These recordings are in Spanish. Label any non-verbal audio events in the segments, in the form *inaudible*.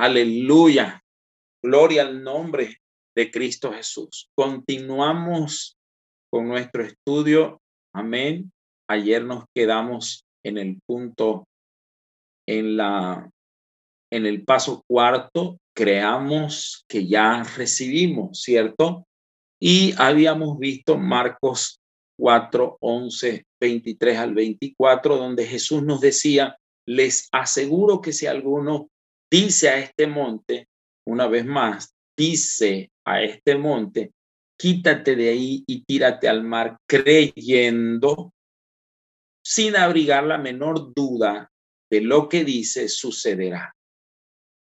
Aleluya. Gloria al nombre de Cristo Jesús. Continuamos con nuestro estudio. Amén. Ayer nos quedamos en el punto, en la, en el paso cuarto, creamos que ya recibimos, ¿cierto? Y habíamos visto Marcos 4, 11, 23 al 24, donde Jesús nos decía, les aseguro que si alguno dice a este monte, una vez más, dice a este monte, quítate de ahí y tírate al mar, creyendo, sin abrigar la menor duda de lo que dice, sucederá.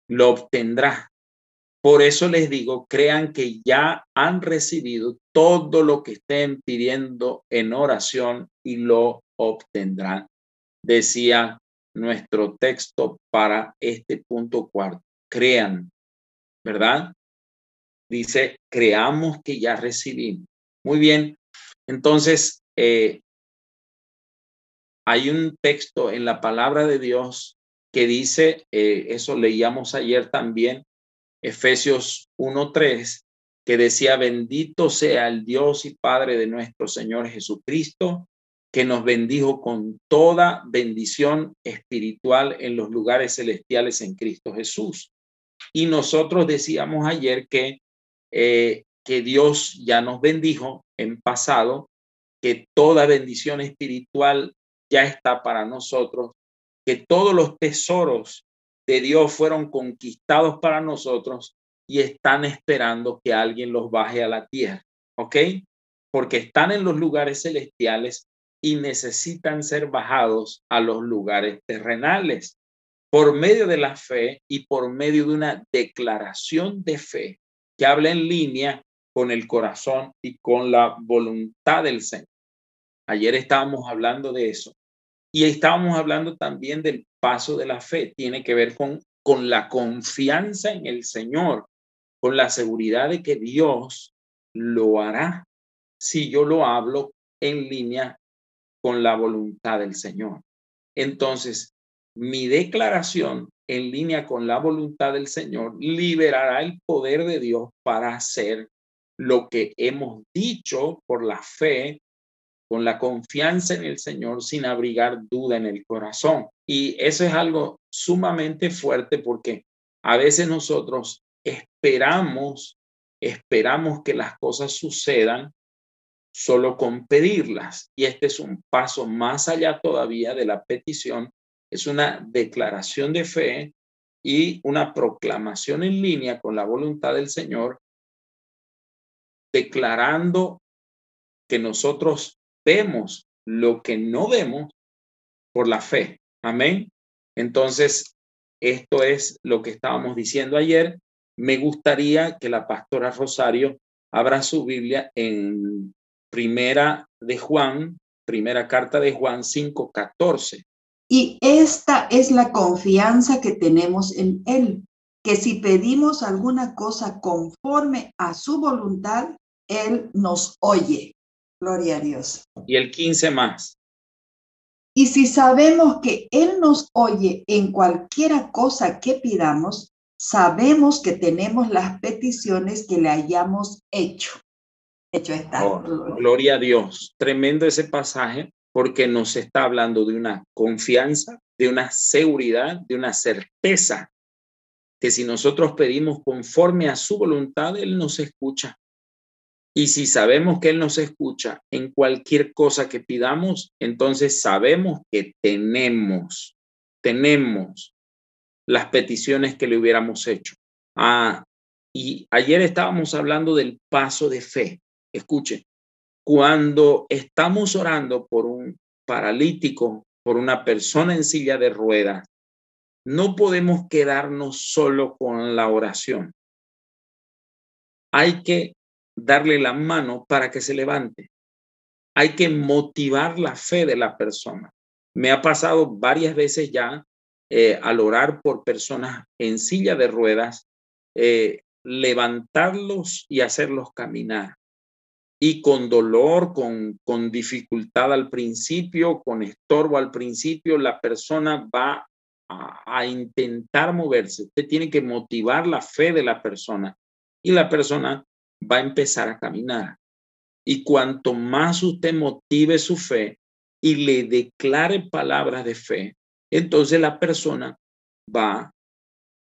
Lo obtendrá. Por eso les digo, crean que ya han recibido todo lo que estén pidiendo en oración y lo obtendrán. Decía nuestro texto para este punto cuarto. Crean, ¿verdad? Dice, creamos que ya recibimos. Muy bien. Entonces, eh, hay un texto en la palabra de Dios que dice, eh, eso leíamos ayer también, Efesios 1.3, que decía, bendito sea el Dios y Padre de nuestro Señor Jesucristo, que nos bendijo con toda bendición espiritual en los lugares celestiales en Cristo Jesús. Y nosotros decíamos ayer que, eh, que Dios ya nos bendijo en pasado, que toda bendición espiritual ya está para nosotros, que todos los tesoros de Dios fueron conquistados para nosotros y están esperando que alguien los baje a la tierra, ¿ok? Porque están en los lugares celestiales y necesitan ser bajados a los lugares terrenales por medio de la fe y por medio de una declaración de fe que habla en línea con el corazón y con la voluntad del Señor. Ayer estábamos hablando de eso y estábamos hablando también del paso de la fe. Tiene que ver con, con la confianza en el Señor, con la seguridad de que Dios lo hará si yo lo hablo en línea con la voluntad del Señor. Entonces, mi declaración en línea con la voluntad del Señor liberará el poder de Dios para hacer lo que hemos dicho por la fe, con la confianza en el Señor, sin abrigar duda en el corazón. Y eso es algo sumamente fuerte porque a veces nosotros esperamos, esperamos que las cosas sucedan solo con pedirlas. Y este es un paso más allá todavía de la petición. Es una declaración de fe y una proclamación en línea con la voluntad del Señor, declarando que nosotros vemos lo que no vemos por la fe. Amén. Entonces, esto es lo que estábamos diciendo ayer. Me gustaría que la pastora Rosario abra su Biblia en Primera de Juan, primera carta de Juan 5:14. Y esta es la confianza que tenemos en Él, que si pedimos alguna cosa conforme a su voluntad, Él nos oye. Gloria a Dios. Y el 15 más. Y si sabemos que Él nos oye en cualquiera cosa que pidamos, sabemos que tenemos las peticiones que le hayamos hecho hecho está. Oh, gloria a Dios. Tremendo ese pasaje porque nos está hablando de una confianza, de una seguridad, de una certeza que si nosotros pedimos conforme a su voluntad, Él nos escucha. Y si sabemos que Él nos escucha en cualquier cosa que pidamos, entonces sabemos que tenemos, tenemos las peticiones que le hubiéramos hecho. Ah, y ayer estábamos hablando del paso de fe. Escuche, cuando estamos orando por un paralítico, por una persona en silla de ruedas, no podemos quedarnos solo con la oración. Hay que darle la mano para que se levante. Hay que motivar la fe de la persona. Me ha pasado varias veces ya eh, al orar por personas en silla de ruedas, eh, levantarlos y hacerlos caminar y con dolor, con, con dificultad al principio, con estorbo al principio, la persona va a, intentar moverse. Usted tiene que motivar la fe de la persona y la persona va a empezar a caminar. Y cuanto más usted motive su fe y le declare palabras de fe, entonces la persona va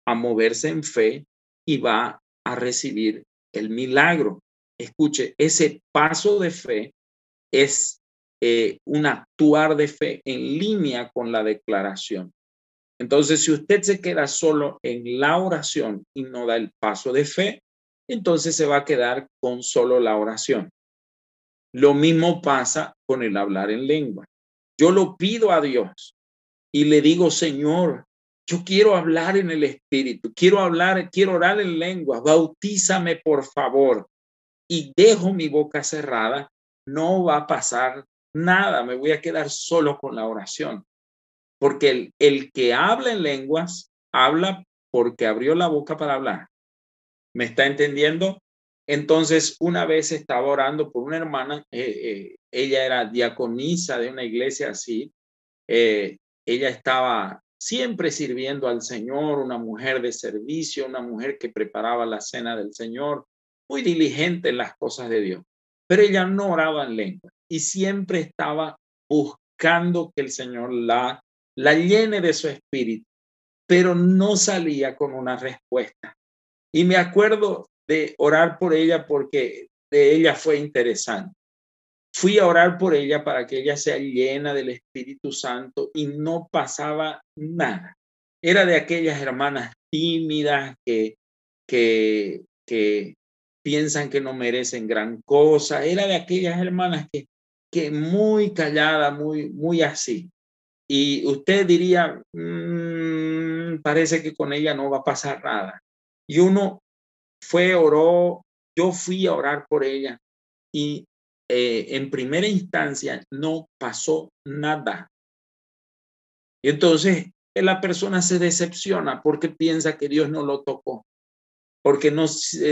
a moverse en fe y va a recibir el milagro. Escuche, ese paso de fe es eh, un actuar de fe en línea con la declaración. Entonces, si usted se queda solo en la oración y no da el paso de fe, entonces se va a quedar con solo la oración. Lo mismo pasa con el hablar en lengua. Yo lo pido a Dios y le digo, Señor, yo quiero hablar en el Espíritu, quiero hablar, quiero orar en lengua, bautízame por favor. Y dejo mi boca cerrada, no va a pasar nada, me voy a quedar solo con la oración. Porque el, el que habla en lenguas, habla porque abrió la boca para hablar. ¿Me está entendiendo? Entonces, una vez estaba orando por una hermana, eh, eh, ella era diaconisa de una iglesia así, eh, ella estaba siempre sirviendo al Señor, una mujer de servicio, una mujer que preparaba la cena del Señor, muy diligente en las cosas de Dios, pero ella no oraba en lengua y siempre estaba buscando que el Señor la, la llene de su espíritu, pero no salía con una respuesta. Y me acuerdo de orar por ella porque de ella fue interesante. Fui a orar por ella para que ella sea llena del Espíritu Santo y no pasaba nada. Era de aquellas hermanas tímidas que, que, que piensan que no merecen gran cosa. Era de aquellas hermanas que que muy callada, muy, muy así. Y usted diría, mm, parece que con ella no va a pasar nada. Y uno fue, oró, yo fui a orar por ella y eh, en primera instancia no pasó nada. Y entonces la persona se decepciona porque piensa que Dios no lo tocó, porque no,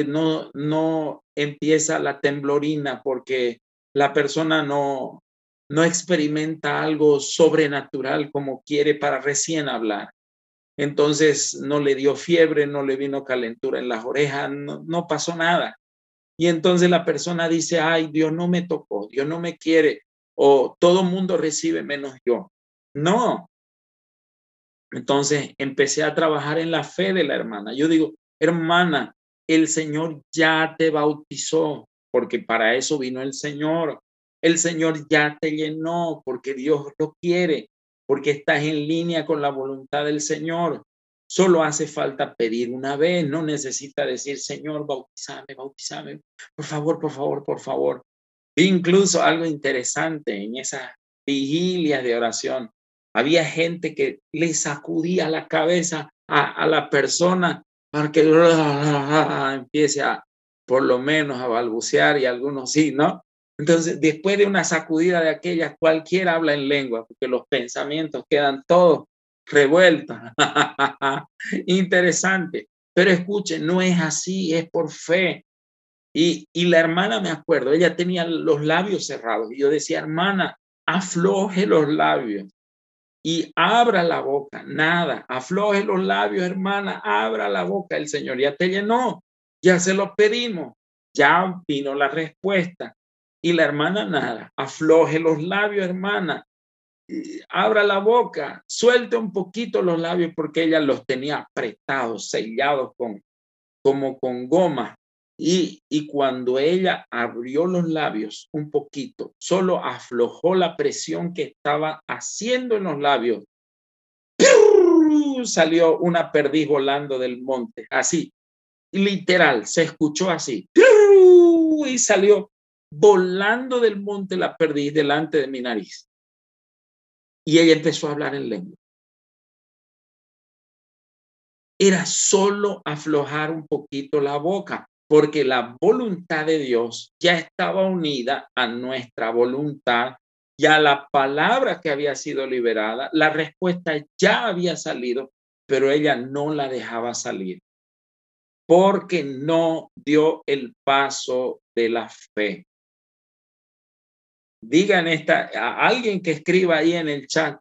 no, no empieza la temblorina, porque la persona no, no experimenta algo sobrenatural como quiere para recién hablar. Entonces no le dio fiebre, no le vino calentura en las orejas, no, no pasó nada. Y entonces la persona dice, ay, Dios no me tocó, Dios no me quiere, o todo mundo recibe menos yo. No. Entonces empecé a trabajar en la fe de la hermana. Yo digo, hermana, el Señor ya te bautizó, porque para eso vino el Señor. El Señor ya te llenó porque Dios lo quiere, porque estás en línea con la voluntad del Señor. Solo hace falta pedir una vez, no necesita decir, Señor, bautizame, bautizame, por favor, por favor, por favor. Incluso algo interesante en esa vigilia de oración, había gente que le sacudía la cabeza a, a la persona para que empiece a, por lo menos a balbucear y algunos sí, ¿no? Entonces, después de una sacudida de aquellas, cualquiera habla en lengua, porque los pensamientos quedan todos revueltos. *laughs* Interesante. Pero escuchen, no es así, es por fe. Y, y la hermana, me acuerdo, ella tenía los labios cerrados. Y yo decía, hermana, afloje los labios y abra la boca. Nada, afloje los labios, hermana, abra la boca. El Señor ya te llenó. Ya se lo pedimos, ya vino la respuesta. Y la hermana nada, afloje los labios, hermana, abra la boca, suelte un poquito los labios porque ella los tenía apretados, sellados con, como con goma. Y, cuando ella abrió los labios un poquito, solo aflojó la presión que estaba haciendo en los labios. Salió una perdiz volando del monte, así, literal, se escuchó así. Y salió volando del monte la perdiz delante de mi nariz. Y ella empezó a hablar en lengua. Era solo aflojar un poquito la boca, porque la voluntad de Dios ya estaba unida a nuestra voluntad y a la palabra que había sido liberada. La respuesta ya había salido, pero ella no la dejaba salir porque no dio el paso de la fe. Digan esta, a alguien que escriba ahí en el chat,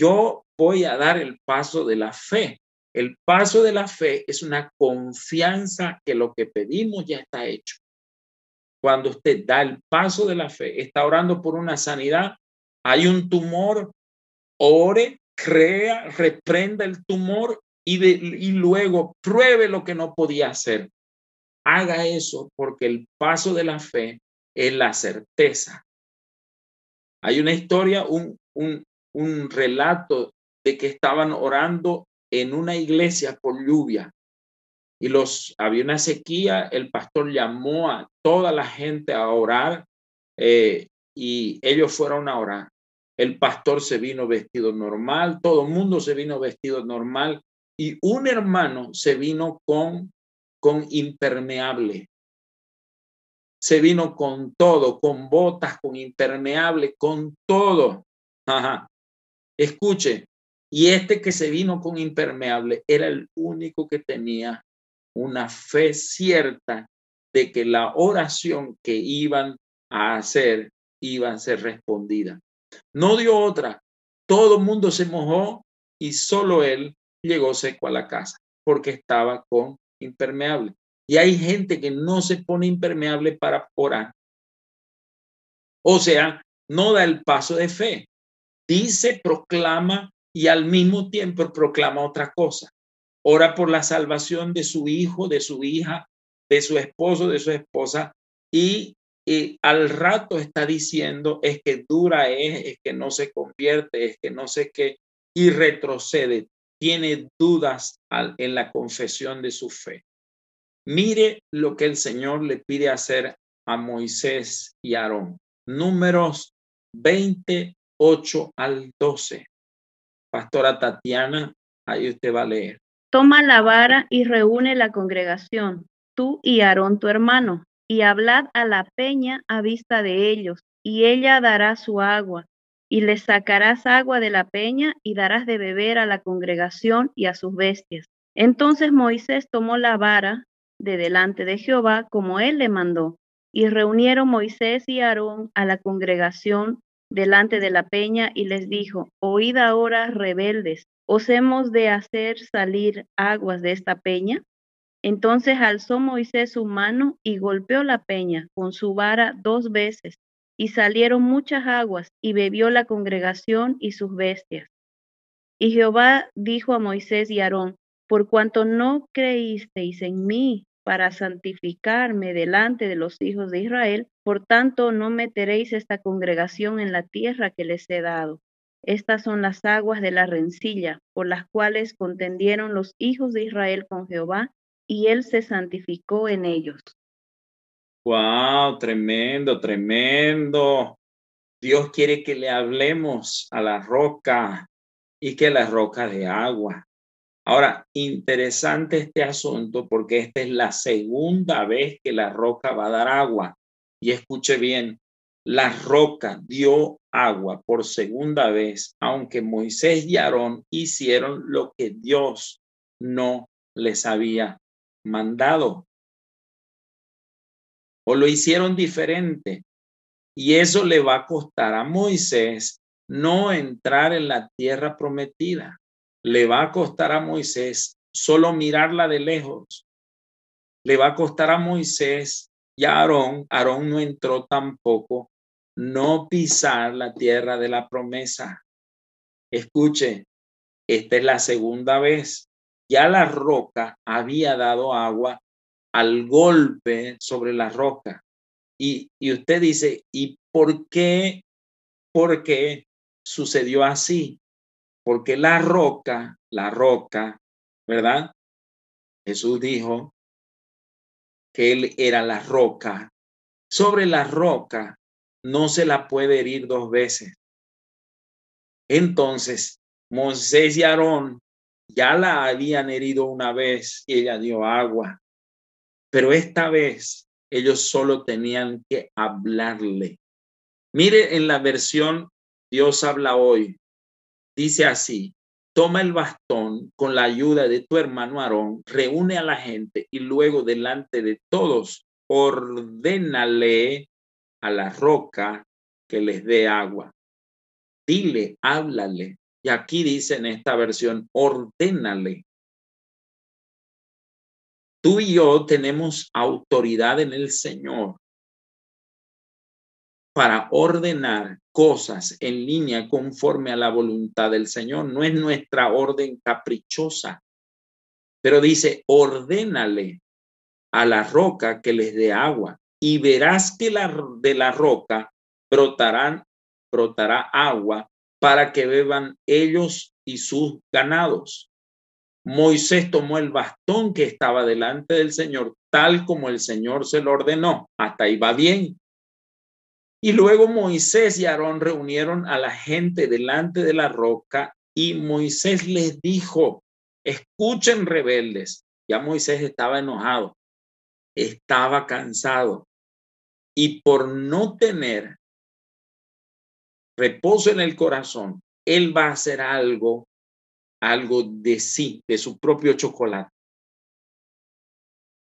yo voy a dar el paso de la fe. El paso de la fe es una confianza que lo que pedimos ya está hecho. Cuando usted da el paso de la fe, está orando por una sanidad, hay un tumor, ore, crea, reprenda el tumor y, y luego pruebe lo que no podía hacer. Haga eso porque el paso de la fe es la certeza. Hay una historia, un, un, un relato de que estaban orando en una iglesia por lluvia y los había una sequía, el pastor llamó a toda la gente a orar eh, y ellos fueron a orar. El pastor se vino vestido normal, todo el mundo se vino vestido normal y un hermano se vino con, con impermeable. Se vino con todo, con botas, con impermeable, con todo. Ajá. Escuche, y este que se vino con impermeable era el único que tenía una fe cierta de que la oración que iban a hacer iba a ser respondida. No dio otra. Todo el mundo se mojó y solo él llegó seco a la casa porque estaba con impermeable. Y hay gente que no se pone impermeable para orar. O sea, no da el paso de fe. Dice, proclama y al mismo tiempo proclama otra cosa. Ora por la salvación de su hijo, de su hija, de su esposo, de su esposa y, al rato está diciendo es que dura es, es que no se convierte, es que no sé qué y retrocede, tiene dudas en la confesión de su fe. Mire lo que el Señor le pide hacer a Moisés y Aarón. Números 28 al 12. Pastora Tatiana, ahí usted va a leer. Toma la vara y reúne la congregación, tú y Aarón tu hermano, y hablad a la peña a vista de ellos, y ella dará su agua, y le sacarás agua de la peña y darás de beber a la congregación y a sus bestias. Entonces Moisés tomó la vara de delante de Jehová como él le mandó, y reunieron Moisés y Aarón a la congregación delante de la peña y les dijo, oíd ahora rebeldes, ¿os hemos de hacer salir aguas de esta peña? Entonces alzó Moisés su mano y golpeó la peña con su vara dos veces, y salieron muchas aguas, y bebió la congregación y sus bestias. Y Jehová dijo a Moisés y Aarón, por cuanto no creísteis en mí para santificarme delante de los hijos de Israel, por tanto no meteréis esta congregación en la tierra que les he dado. Estas son las aguas de la rencilla, por las cuales contendieron los hijos de Israel con Jehová, y él se santificó en ellos. Wow, tremendo, tremendo. Dios quiere que le hablemos a la roca y que la roca de agua. Ahora, interesante este asunto porque esta es la segunda vez que la roca va a dar agua. Y escuche bien, la roca dio agua por segunda vez, aunque Moisés y Aarón hicieron lo que Dios no les había mandado. O lo hicieron diferente. Y eso le va a costar a Moisés no entrar en la tierra prometida le va a costar a Moisés solo mirarla de lejos. Le va a costar a Moisés y Aarón, Aarón no entró tampoco, no pisar la tierra de la promesa. Escuche, esta es la segunda vez. Ya la roca había dado agua al golpe sobre la roca. Y, y usted dice, ¿y por qué? ¿Por qué sucedió así? porque la roca, la roca, ¿verdad? Jesús dijo que él era la roca. Sobre la roca no se la puede herir dos veces. Entonces, Moisés y Aarón ya la habían herido una vez y ella dio agua, pero esta vez ellos solo tenían que hablarle. Mire en la versión Dios habla hoy, Dice así, toma el bastón con la ayuda de tu hermano Aarón, reúne a la gente y luego delante de todos ordénale a la roca que les dé agua. Dile, háblale, Y aquí dice en esta versión, ordénale. Tú y yo tenemos autoridad en el Señor para ordenar cosas en línea conforme a la voluntad del Señor. No es nuestra orden caprichosa, pero dice, ordénale a la roca que les dé agua y verás que la, de la roca brotarán, brotará agua para que beban ellos y sus ganados. Moisés tomó el bastón que estaba delante del Señor, tal como el Señor se lo ordenó. Hasta ahí va bien. Y luego Moisés y Aarón reunieron a la gente delante de la roca y Moisés les dijo, escuchen rebeldes. Ya Moisés estaba enojado, estaba cansado y por no tener reposo en el corazón, él va a hacer algo, algo de sí, de su propio chocolate.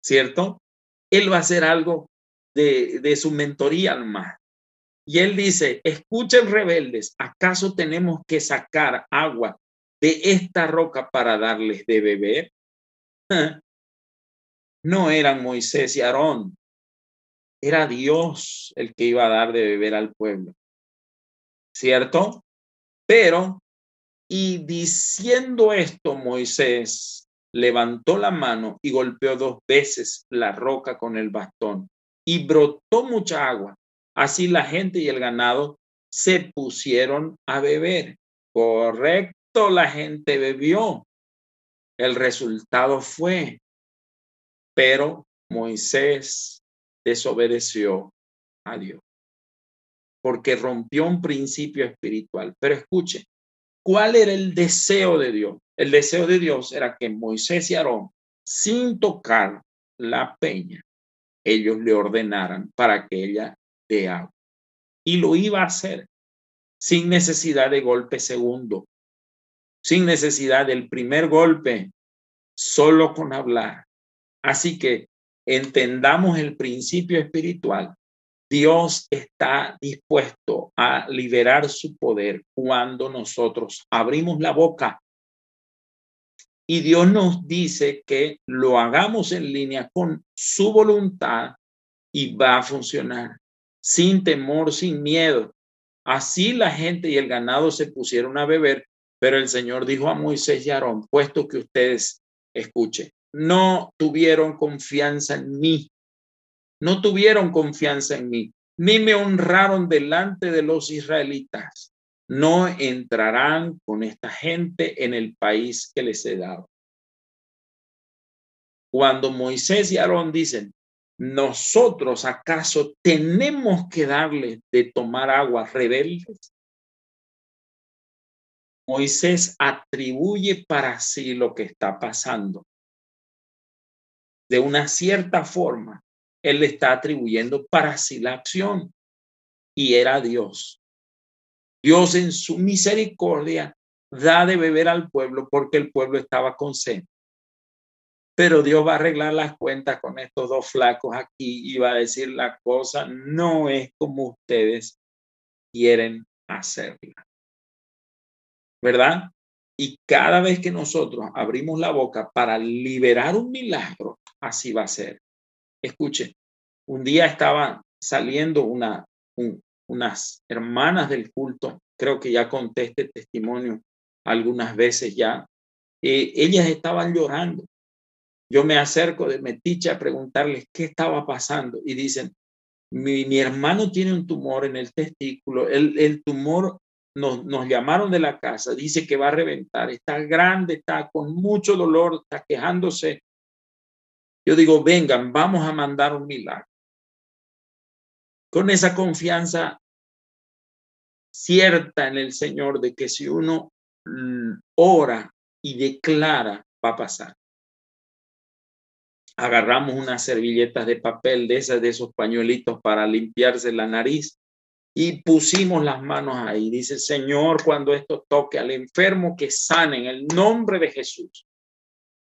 ¿Cierto? Él va a hacer algo de, su mentoría más. Y él dice, escuchen rebeldes, ¿acaso tenemos que sacar agua de esta roca para darles de beber? *laughs* No eran Moisés y Aarón, era Dios el que iba a dar de beber al pueblo. ¿Cierto? Pero, y diciendo esto, Moisés levantó la mano y golpeó dos veces la roca con el bastón y brotó mucha agua Así la gente y el ganado se pusieron a beber. Correcto, la gente bebió. El resultado fue, pero Moisés desobedeció a Dios porque rompió un principio espiritual. Pero escuche, ¿cuál era el deseo de Dios? El deseo de Dios era que Moisés y Aarón, sin tocar la peña, ellos le ordenaran para que ella de agua. Y lo iba a hacer sin necesidad de golpe segundo, sin necesidad del primer golpe, solo con hablar. Así que entendamos el principio espiritual. Dios está dispuesto a liberar su poder cuando nosotros abrimos la boca. Y Dios nos dice que lo hagamos en línea con su voluntad y va a funcionar sin temor, sin miedo. Así la gente y el ganado se pusieron a beber, pero el Señor dijo a Moisés y Aarón, puesto que ustedes escuchen, no tuvieron confianza en mí, no tuvieron confianza en mí, ni me honraron delante de los israelitas. No entrarán con esta gente en el país que les he dado. Cuando Moisés y Aarón dicen, nosotros acaso tenemos que darle de tomar agua rebeldes? Moisés atribuye para sí lo que está pasando. De una cierta forma, él le está atribuyendo para sí la acción. Y era Dios. Dios en su misericordia da de beber al pueblo porque el pueblo estaba con sed pero Dios va a arreglar las cuentas con estos dos flacos aquí y va a decir la cosa no es como ustedes quieren hacerla. ¿Verdad? Y cada vez que nosotros abrimos la boca para liberar un milagro, así va a ser. Escuchen, un día estaba saliendo una, unas hermanas del culto, creo que ya conté este testimonio algunas veces ya, eh, ellas estaban llorando yo me acerco de Metiche a preguntarles qué estaba pasando y dicen, mi, hermano tiene un tumor en el testículo, el, el tumor nos, nos, llamaron de la casa, dice que va a reventar, está grande, está con mucho dolor, está quejándose. Yo digo, vengan, vamos a mandar un milagro. Con esa confianza cierta en el Señor de que si uno ora y declara, va a pasar agarramos unas servilletas de papel de esas, de esos pañuelitos para limpiarse la nariz y pusimos las manos ahí. Dice, Señor, cuando esto toque al enfermo, que sane en el nombre de Jesús.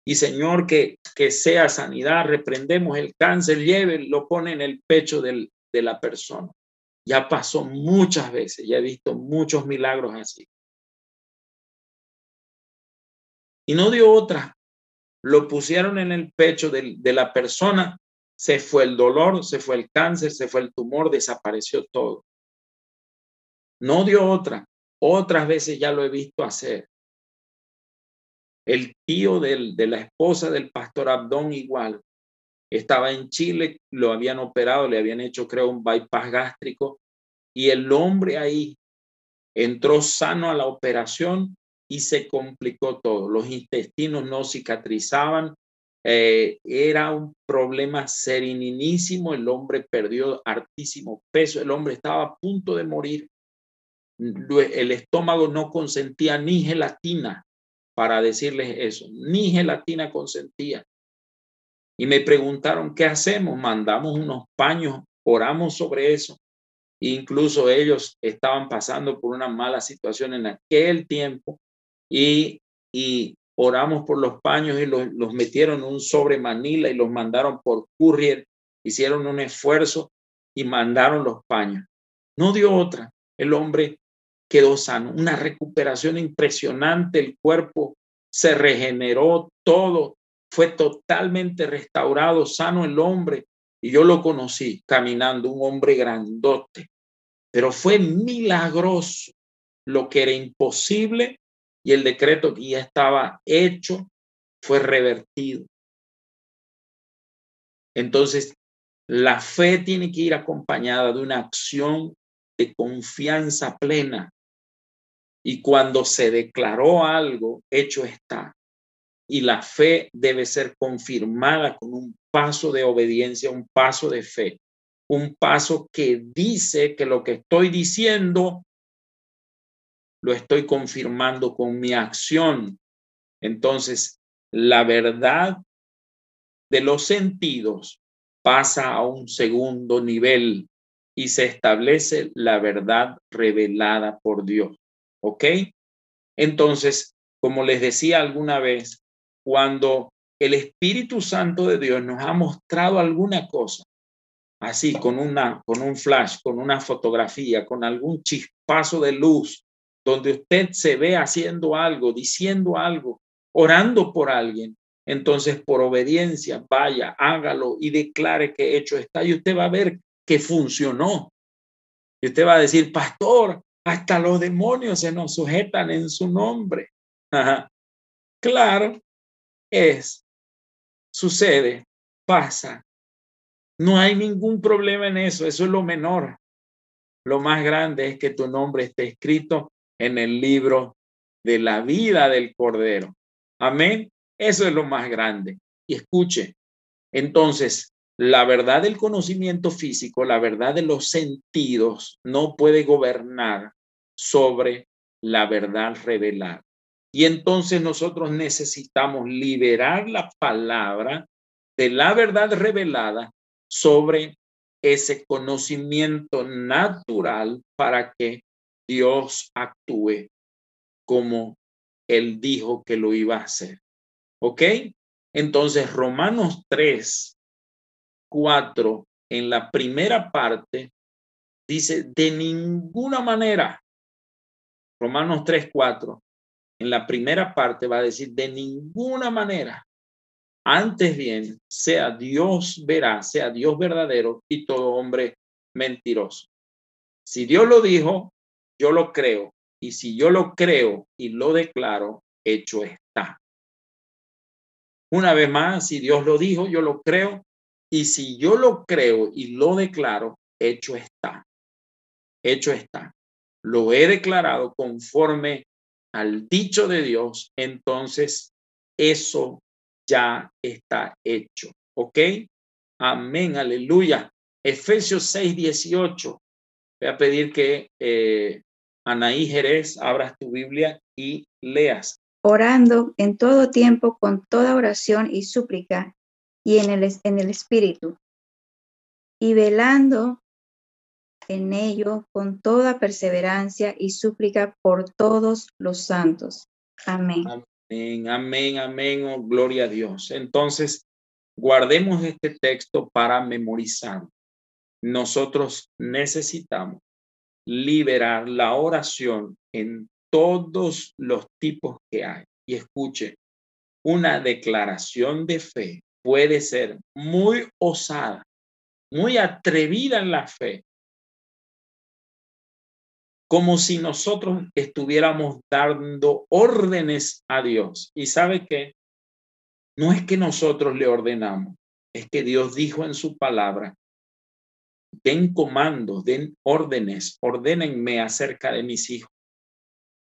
Y Señor, que, que sea sanidad, reprendemos el cáncer, lleve, lo pone en el pecho del, de la persona. Ya pasó muchas veces, ya he visto muchos milagros así. Y no dio otra. Lo pusieron en el pecho de, la persona, se fue el dolor, se fue el cáncer, se fue el tumor, desapareció todo. No dio otra. Otras veces ya lo he visto hacer. El tío de la esposa del pastor Abdón igual. Estaba en Chile, lo habían operado, le habían hecho, creo, un bypass gástrico. Y el hombre ahí entró sano a la operación y se complicó todo. Los intestinos no cicatrizaban. Eh, era un problema serinísimo. El hombre perdió hartísimo peso. El hombre estaba a punto de morir. El estómago no consentía ni gelatina para decirles eso, ni gelatina consentía. Y me preguntaron, ¿qué hacemos? Mandamos unos paños, oramos sobre eso. Incluso ellos estaban pasando por una mala situación en aquel tiempo y, oramos por los paños y los, los metieron en un sobre Manila y los mandaron por courier. Hicieron un esfuerzo y mandaron los paños. No dio otra. El hombre quedó sano, una recuperación impresionante, el cuerpo se regeneró todo, fue totalmente restaurado, sano el hombre. Y yo lo conocí caminando, un hombre grandote, pero fue milagroso lo que era imposible y el decreto que ya estaba hecho fue revertido. Entonces, la fe tiene que ir acompañada de una acción de confianza plena y cuando se declaró algo, hecho está. Y la fe debe ser confirmada con un paso de obediencia, un paso de fe, un paso que dice que lo que estoy diciendo lo estoy confirmando con mi acción. Entonces, la verdad de los sentidos pasa a un segundo nivel y se establece la verdad revelada por Dios. ¿Ok? Entonces, como les decía alguna vez, cuando el Espíritu Santo de Dios nos ha mostrado alguna cosa, así con una con un flash, con una fotografía, con algún chispazo de luz, donde usted se ve haciendo algo, diciendo algo, orando por alguien, entonces por obediencia vaya, hágalo y declare que hecho está y usted va a ver que funcionó. Y usted va a decir, pastor, hasta los demonios se nos sujetan en su nombre. Claro, es, sucede, pasa. No hay ningún problema en eso, eso es lo menor. Lo más grande es que tu nombre esté escrito en el libro de la vida del Cordero. Amén. Eso es lo más grande. Y escuche, entonces, la verdad del conocimiento físico, la verdad de los sentidos, no puede gobernar sobre la verdad revelada. Y entonces nosotros necesitamos liberar la palabra de la verdad revelada sobre ese conocimiento natural para que Dios actúe como Él dijo que lo iba a hacer. ¿Ok? Entonces, Romanos 3, 4, en la primera parte, dice, de ninguna manera, Romanos 3, 4, en la primera parte va a decir, de ninguna manera, antes bien, sea Dios verá, sea Dios verdadero y todo hombre mentiroso. Si Dios lo dijo, yo lo creo. Y si yo lo creo y lo declaro, hecho está. Una vez más, si Dios lo dijo, yo lo creo y si yo lo creo y lo declaro, hecho está. Hecho está. Lo he declarado conforme al dicho de Dios, entonces eso ya está hecho. ¿Ok? Amén, aleluya. Efesios 6, 18. Voy a pedir que eh, Anaí Jerez abras tu Biblia y leas. Orando en todo tiempo con toda oración y súplica y en el, en el Espíritu, y velando en ello con toda perseverancia y súplica por todos los santos. Amén. Amén, amén, amén, oh, gloria a Dios. Entonces, guardemos este texto para memorizar. Nosotros necesitamos liberar la oración en todos los tipos que hay. Y escuche, una declaración de fe puede ser muy osada, muy atrevida en la fe, como si nosotros estuviéramos dando órdenes a Dios. Y sabe que no es que nosotros le ordenamos, es que Dios dijo en su palabra, den comandos, den órdenes, ordénenme acerca de mis hijos.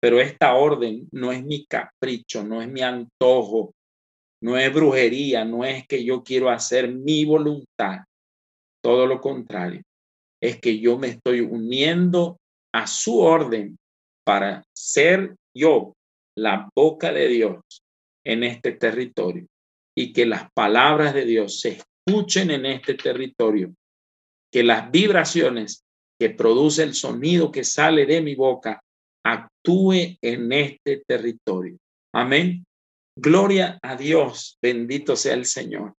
Pero esta orden no es mi capricho, no es mi antojo, no es brujería, no es que yo quiero hacer mi voluntad. Todo lo contrario, es que yo me estoy uniendo a su orden para ser yo la boca de Dios en este territorio y que las palabras de Dios se escuchen en este territorio, que las vibraciones que produce el sonido que sale de mi boca actúe en este territorio. Amén. Gloria a Dios, bendito sea el Señor.